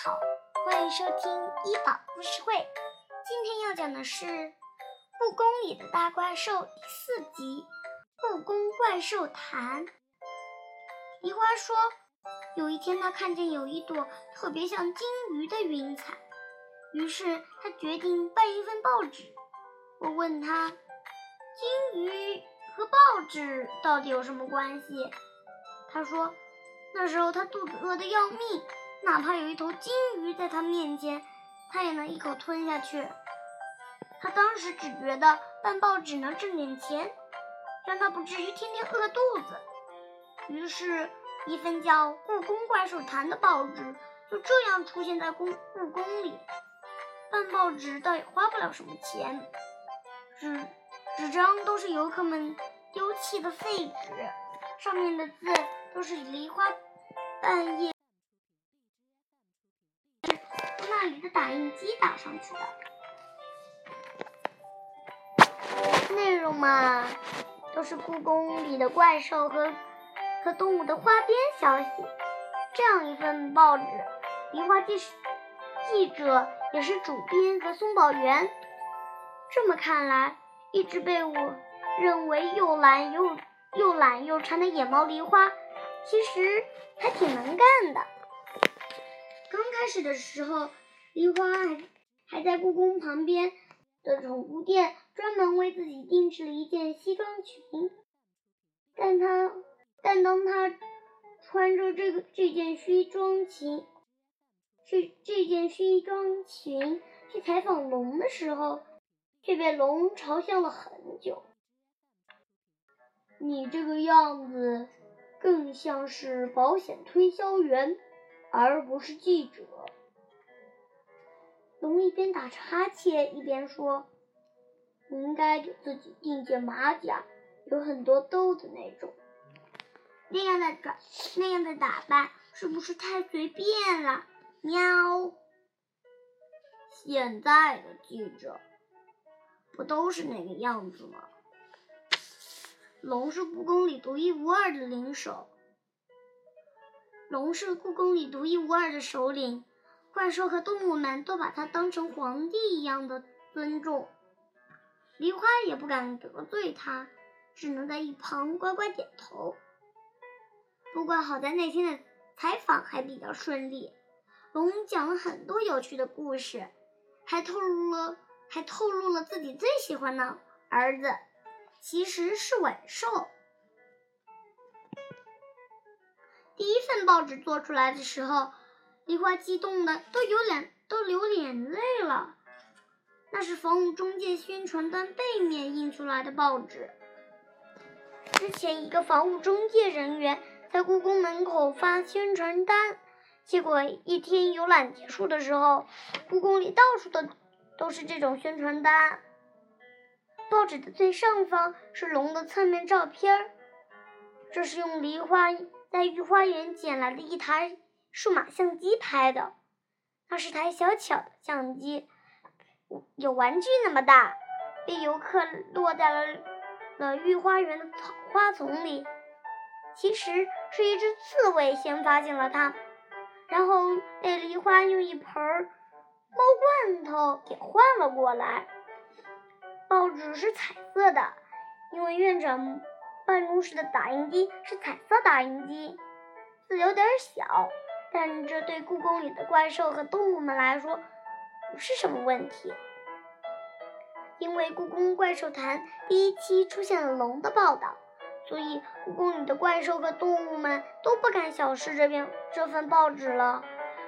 好，欢迎收听医宝故事会。今天要讲的是《故宫里的大怪兽》第四集《故宫怪兽谈》。梨花说，有一天她看见有一朵特别像金鱼的云彩，于是她决定办一份报纸。我问她，金鱼和报纸到底有什么关系？她说，那时候她肚子饿得要命。哪怕有一头金鱼在他面前，他也能一口吞下去。他当时只觉得办报纸能挣点钱，让他不至于天天饿肚子。于是，一份叫《故宫怪兽坛》的报纸就这样出现在故故宫里。办报纸倒也花不了什么钱，纸纸张都是游客们丢弃的废纸，上面的字都是梨花半夜。打印机打上去的，内容嘛，都是故宫里的怪兽和和动物的花边消息。这样一份报纸，梨花记记者也是主编和松宝源。这么看来，一直被我认为又懒又又懒又馋的野猫梨花，其实还挺能干的。刚开始的时候。梨花还还在故宫旁边的宠物店专门为自己定制了一件西装裙，但她但当她穿着这个这件西装裙去这件西装裙去采访龙的时候，却被龙嘲笑了很久。你这个样子更像是保险推销员，而不是记者。龙一边打着哈欠一边说：“你应该给自己定件马甲，有很多兜的那种。那样的打那样的打扮是不是太随便了？”喵。现在的记者不都是那个样子吗？龙是故宫里独一无二的领首，龙是故宫里独一无二的首领。怪兽和动物们都把他当成皇帝一样的尊重，梨花也不敢得罪他，只能在一旁乖乖点头。不过好在那天的采访还比较顺利，龙讲了很多有趣的故事，还透露了还透露了自己最喜欢的儿子其实是尾兽。第一份报纸做出来的时候。梨花激动的都有脸都流眼泪了。那是房屋中介宣传单背面印出来的报纸。之前一个房屋中介人员在故宫门口发宣传单，结果一天游览结束的时候，故宫里到处的都是这种宣传单。报纸的最上方是龙的侧面照片，这是用梨花在御花园捡来的一台。数码相机拍的，那是台小巧的相机，有玩具那么大，被游客落在了了御花园的草花丛里。其实是一只刺猬先发现了它，然后被梨花用一盆猫罐头给换了过来。报纸是彩色的，因为院长办公室的打印机是彩色打印机，字有点小。但这对故宫里的怪兽和动物们来说不是什么问题，因为《故宫怪兽坛》第一期出现了龙的报道，所以故宫里的怪兽和动物们都不敢小视这篇这份报纸了。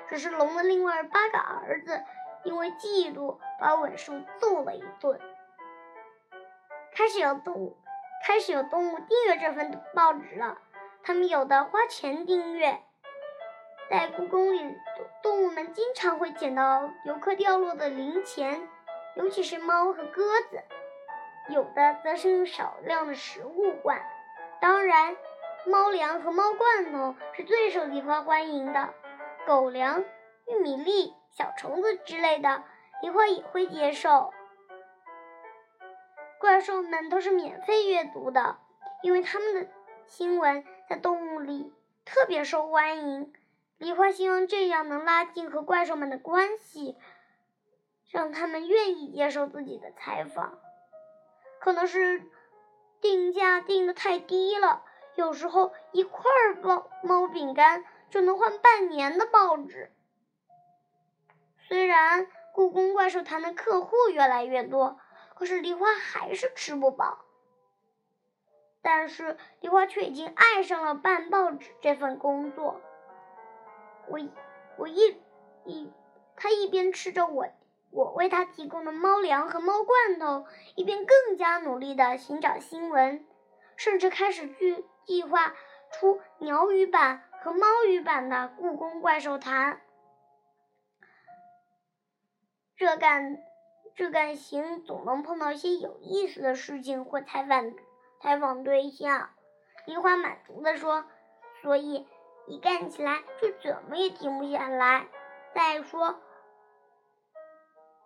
只是龙的另外八个儿子因为嫉妒，把尾兽揍了一顿。开始有动物，开始有动物订阅这份报纸了，他们有的花钱订阅。在故宫里，动物们经常会捡到游客掉落的零钱，尤其是猫和鸽子。有的则是用少量的食物换。当然，猫粮和猫罐头是最受梨花欢迎的。狗粮、玉米粒、小虫子之类的，梨花也会接受。怪兽们都是免费阅读的，因为他们的新闻在动物里特别受欢迎。梨花希望这样能拉近和怪兽们的关系，让他们愿意接受自己的采访。可能是定价定的太低了，有时候一块猫猫饼干就能换半年的报纸。虽然故宫怪兽谈的客户越来越多，可是梨花还是吃不饱。但是梨花却已经爱上了办报纸这份工作。我我一一，他一边吃着我我为他提供的猫粮和猫罐头，一边更加努力的寻找新闻，甚至开始计计划出鸟语版和猫语版的《故宫怪兽谈》。这干这干行总能碰到一些有意思的事情或采访采访对象。梨花满足的说：“所以。”一干起来就怎么也停不下来。再说，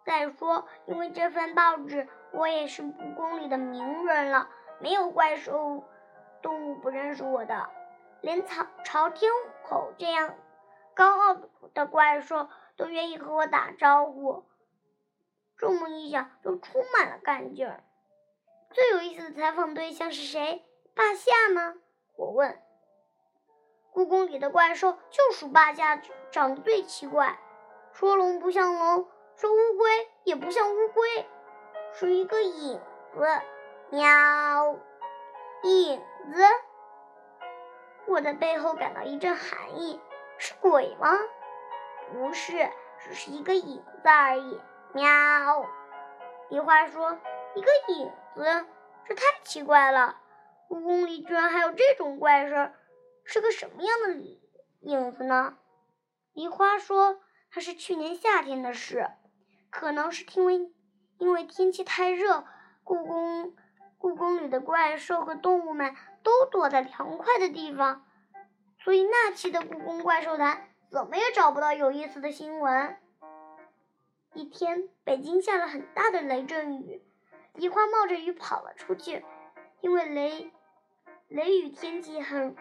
再说，因为这份报纸，我也是故宫里的名人了。没有怪兽动物不认识我的，连朝朝天吼这样高傲的怪兽都愿意和我打招呼。这么一想，就充满了干劲儿。最有意思的采访对象是谁？霸夏吗？我问。故宫里的怪兽就属八家长得最奇怪，说龙不像龙，说乌龟也不像乌龟，是一个影子。喵，影子！我在背后感到一阵寒意，是鬼吗？不是，只是一个影子而已。喵。梨花说：“一个影子，这太奇怪了，故宫里居然还有这种怪事。”是个什么样的影子呢？梨花说：“它是去年夏天的事，可能是因为因为天气太热，故宫故宫里的怪兽和动物们都躲在凉快的地方，所以那期的故宫怪兽谈怎么也找不到有意思的新闻。”一天，北京下了很大的雷阵雨，梨花冒着雨跑了出去，因为雷雷雨天气很。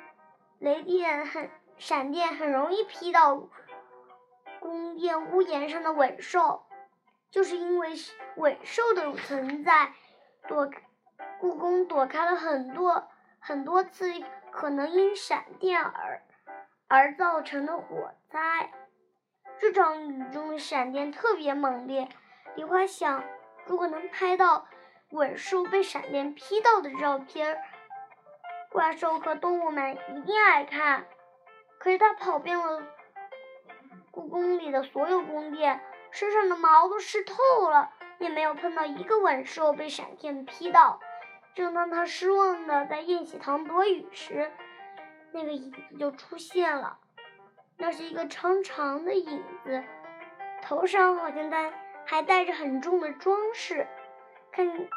雷电很，闪电很容易劈到宫殿屋檐上的稳兽，就是因为稳兽的存在，躲故宫躲开了很多很多次可能因闪电而而造成的火灾。这场雨中的闪电特别猛烈，梨花想，如果能拍到稳兽被闪电劈到的照片。怪兽和动物们一定爱看。可是他跑遍了故宫里的所有宫殿，身上的毛都湿透了，也没有碰到一个吻兽被闪电劈到。正当他失望的在宴喜堂躲雨时，那个影子就出现了。那是一个长长的影子，头上好像戴还带着很重的装饰，看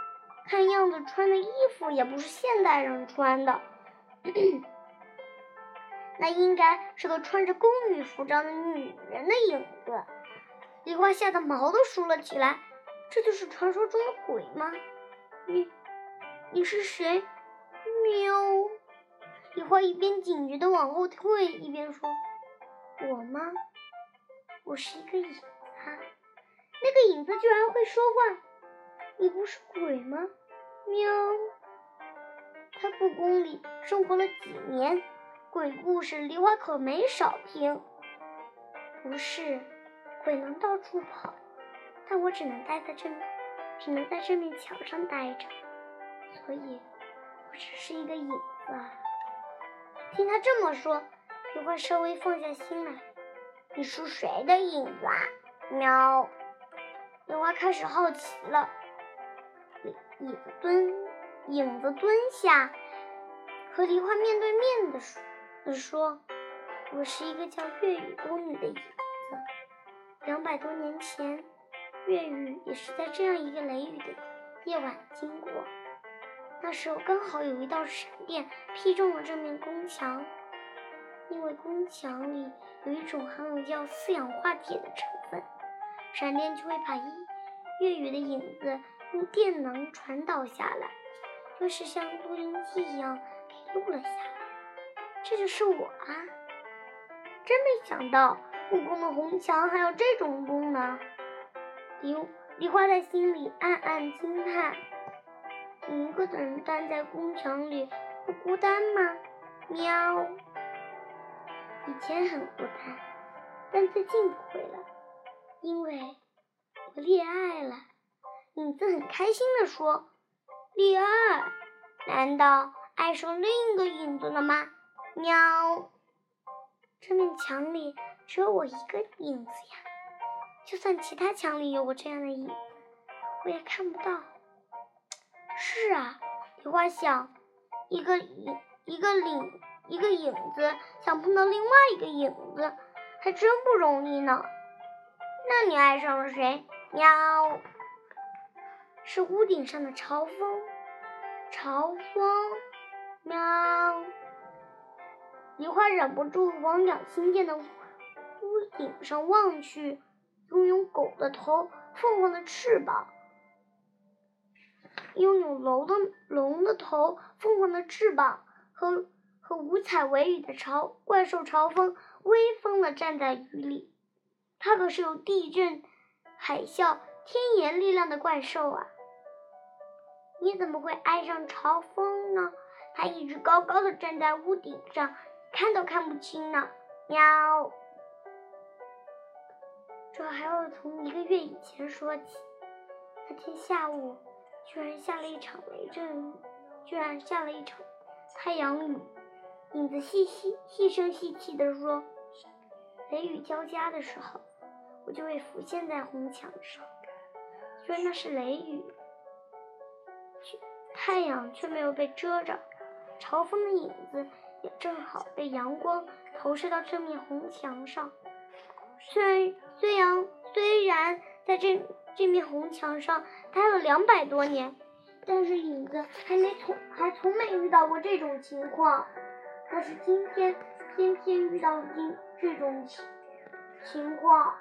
看样子穿的衣服也不是现代人穿的。那应该是个穿着宫女服装的女人的影子。梨花吓得毛都竖了起来。这就是传说中的鬼吗？你，你是谁？喵！梨花一边警觉的往后退，一边说：“我吗？我是一个影子。那个影子居然会说话。你不是鬼吗？喵！”在故宫里生活了几年，鬼故事梨花可没少听。不是，鬼能到处跑，但我只能待在这，只能在这面墙上待着，所以我只是一个影子。听他这么说，梨花稍微放下心来。你是谁的影子啊？喵！梨花开始好奇了。椅子蹲。影子蹲下，和梨花面对面的说：“说我是一个叫月雨宫女的影子。两百多年前，月雨也是在这样一个雷雨的夜晚经过。那时候刚好有一道闪电劈中了这面宫墙，因为宫墙里有一种含有叫四氧化铁的成分，闪电就会把一月雨的影子用电能传导下来。”就是像录音机一样给录了下来，这就是我啊！真没想到故宫的红墙还有这种功能。梨梨花在心里暗暗惊叹：你一个人站在宫墙里不孤单吗？喵。以前很孤单，但最近不会了，因为我恋爱了。影子很开心地说：“第二？难道爱上另一个影子了吗？”喵。这面墙里只有我一个影子呀，就算其他墙里有我这样的影，我也看不到。是啊，梨花想，一个影，一个影，一个影子想碰到另外一个影子，还真不容易呢。那你爱上了谁？喵。是屋顶上的朝风，朝风，喵。梨花忍不住往两新建的屋顶上望去，拥有狗的头，凤凰的翅膀，拥有龙的龙的头，凤凰的翅膀和和五彩尾羽的朝怪兽朝风，威风的站在雨里。它可是有地震、海啸、天炎力量的怪兽啊！你怎么会爱上朝风呢？它一直高高的站在屋顶上。看都看不清呢，喵！这还要从一个月以前说起。那天下午，居然下了一场雷阵雨，居然下了一场太阳雨。影子细细细声细气地说：“雷雨交加的时候，我就会浮现在红墙上。虽然那是雷雨，太阳却没有被遮着，朝风的影子。”也正好被阳光投射到这面红墙上。虽然虽然虽然在这这面红墙上待了两百多年，但是影子还没从还从没遇到过这种情况。但是今天偏偏遇到今这种情情况。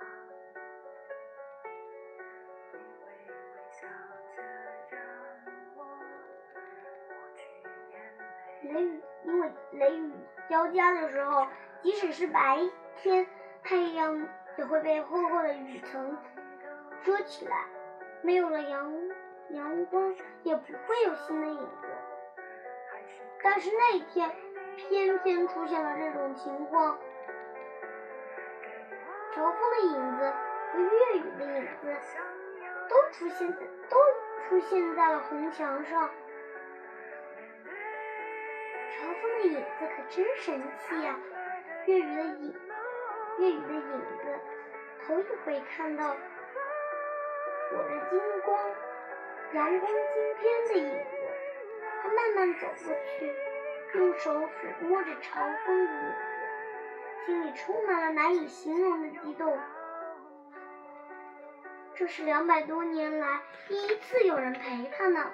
雷雨，因为雷雨交加的时候，即使是白天，太阳也会被厚厚的雨层遮起来，没有了阳阳光，也不会有新的影子。但是那一天，偏偏出现了这种情况，朝风的影子和月雨的影子都出现在都出现在了红墙上。影子可真神气呀！月雨的影，月雨的影子头一回看到裹着金光、阳光金边的影子。他慢慢走过去，用手抚摸着朝风的影子，心里充满了难以形容的激动。这是两百多年来第一次有人陪他呢。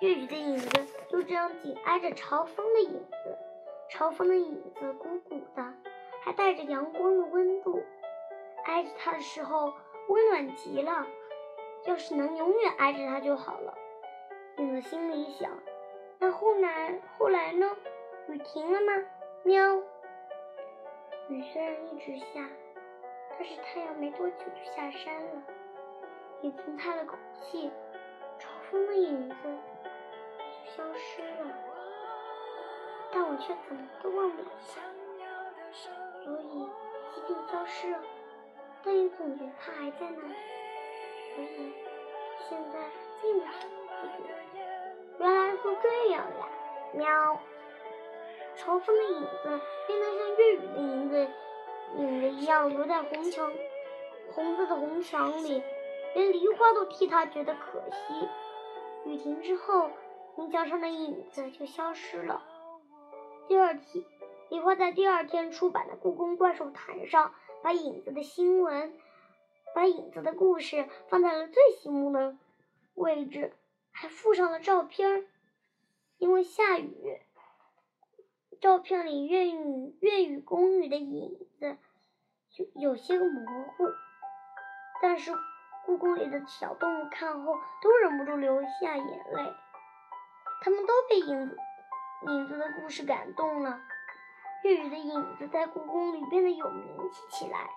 月雨的影子就这样紧挨着朝风的影子，朝风的影子鼓鼓的，还带着阳光的温度，挨着它的时候温暖极了。要是能永远挨着它就好了。影子心里想。那后来后来呢？雨停了吗？喵。雨虽然一直下，但是太阳没多久就下山了。影子叹了口气，风的影子。消失了，但我却怎么都忘不了。所以，即便消失了，但也总觉得它还在那里。所以，现在并不觉得。原来是这样呀！喵。朝风的影子变得像月雨的影子影子一样留在红墙红色的红墙里，连梨花都替他觉得可惜。雨停之后。红墙上的影子就消失了。第二天，梨花在第二天出版的《故宫怪兽坛》上，把影子的新闻、把影子的故事放在了最醒目的位置，还附上了照片。因为下雨，照片里月雨月雨宫女的影子有有些模糊，但是故宫里的小动物看后都忍不住流下眼泪。他们都被影子影子的故事感动了。月月的影子在故宫里变得有名气起来。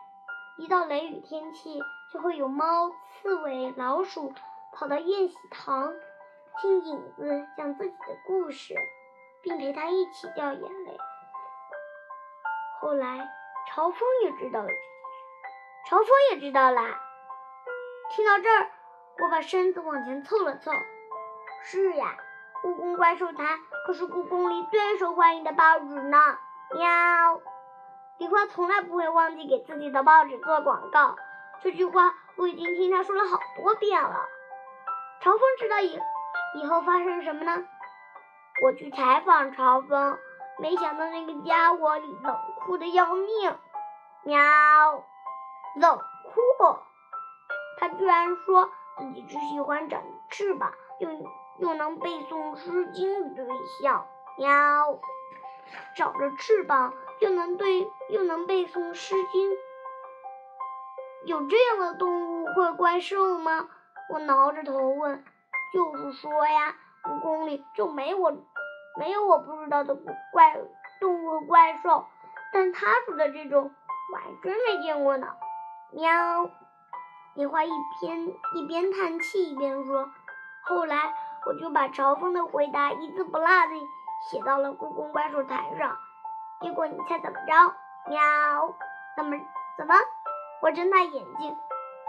一到雷雨天气，就会有猫、刺猬、老鼠跑到宴喜堂，听影子讲自己的故事，并陪他一起掉眼泪。后来，朝风也知道了这件事。朝风也知道啦。听到这儿，我把身子往前凑了凑。是呀，故宫怪兽台可是故宫里最受欢迎的报纸呢。喵。梨花从来不会忘记给自己的报纸做广告，这句话我已经听他说了好多遍了。朝风知道以以后发生什么呢？我去采访朝风，没想到那个家伙冷酷的要命。喵，冷酷！他居然说自己只喜欢长着翅膀又又能背诵诗经的对象。喵，长着翅膀。又能对又能背诵《诗经》，有这样的动物或怪兽吗？我挠着头问。就是说呀，故宫里就没我没有我不知道的怪动物和怪兽，但他说的这种我还真没见过呢。喵！梨花一边一边叹气一边说。后来我就把朝风的回答一字不落的写到了故宫怪兽台上。结果你猜怎么着？喵！怎么怎么？我睁大眼睛，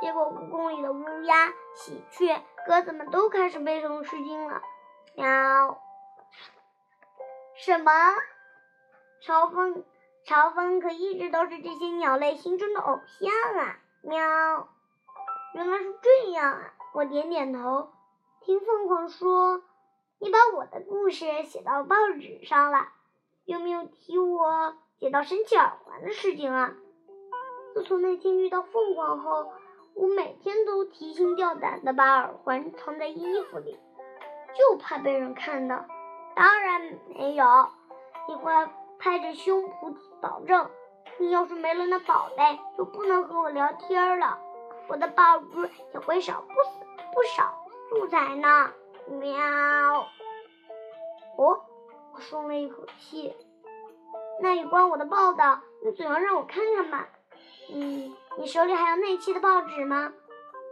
结果故宫里的乌鸦、喜鹊、鸽子们都开始背诵《诗经》了。喵！什么？朝风，朝风可一直都是这些鸟类心中的偶像啊！喵！原来是这样啊！我点点头。听凤凰说，你把我的故事写到报纸上了。有没有提我写到神奇耳环的事情啊？自从那天遇到凤凰后，我每天都提心吊胆的把耳环藏在衣服里，就怕被人看到。当然没有，梨花拍着胸脯保证：“你要是没了那宝贝，就不能和我聊天了。我的报纸也会少不不少素材呢。”喵。哦。我松了一口气，那有关我的报道，你总要让我看看吧。嗯，你手里还有那期的报纸吗？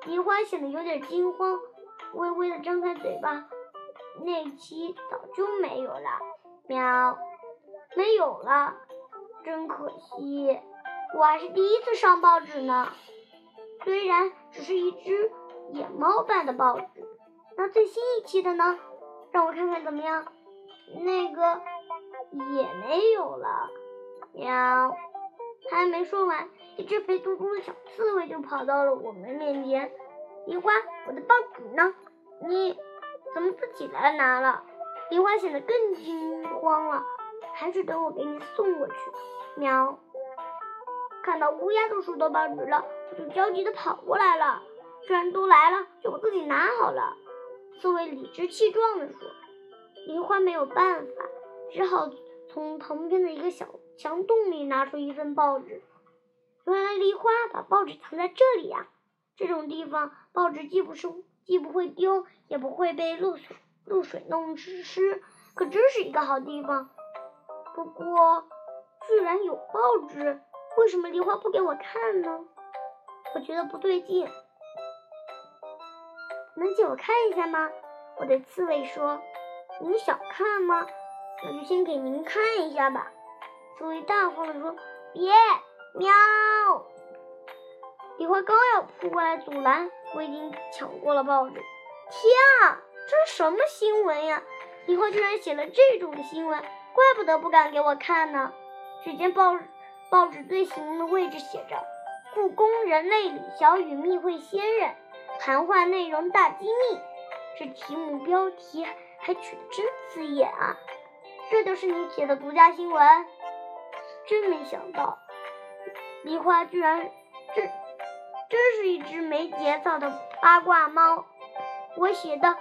梨花显得有点惊慌，微微的张开嘴巴。那期早就没有了，喵，没有了，真可惜，我还是第一次上报纸呢。虽然只是一只野猫办的报纸，那最新一期的呢？让我看看怎么样。那个也没有了，喵！还没说完，一只肥嘟嘟的小刺猬就跑到了我们面前。梨花，我的报纸呢？你怎么自己来拿了？梨花显得更惊慌了，还是等我给你送过去。喵！看到乌鸦都收到报纸了，我就焦急的跑过来了。既然都来了，就我自己拿好了。刺猬理直气壮的说。梨花没有办法，只好从旁边的一个小墙洞里拿出一份报纸。原来梨花把报纸藏在这里呀！这种地方，报纸既不是既不会丢，也不会被露水露水弄湿，可真是一个好地方。不过，居然有报纸，为什么梨花不给我看呢？我觉得不对劲。能借我看一下吗？我对刺猬说。您想看吗？那就先给您看一下吧。刺猬大方的说：“别，喵！”梨花刚要扑过来阻拦，我已经抢过了报纸。天啊，这是什么新闻呀？梨花居然写了这种新闻，怪不得不敢给我看呢。只见报报纸最醒目的位置写着：“故宫人类李小雨密会仙人，谈话内容大机密。”这题目标题。还取得真刺眼啊！这就是你写的独家新闻？真没想到，梨花居然真真是一只没节操的八卦猫。我写的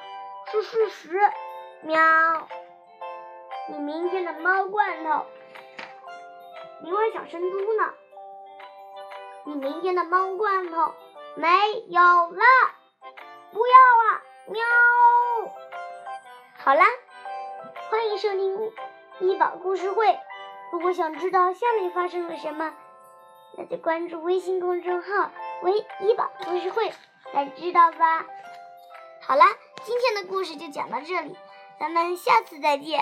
是事实。喵！你明天的猫罐头，梨花小声嘟囔：“你明天的猫罐头没有了，不要啊！”喵。好啦，欢迎收听医宝故事会，如果想知道下面发生了什么，那就关注微信公众号“微医宝故事会”来知道吧。好啦，今天的故事就讲到这里，咱们下次再见。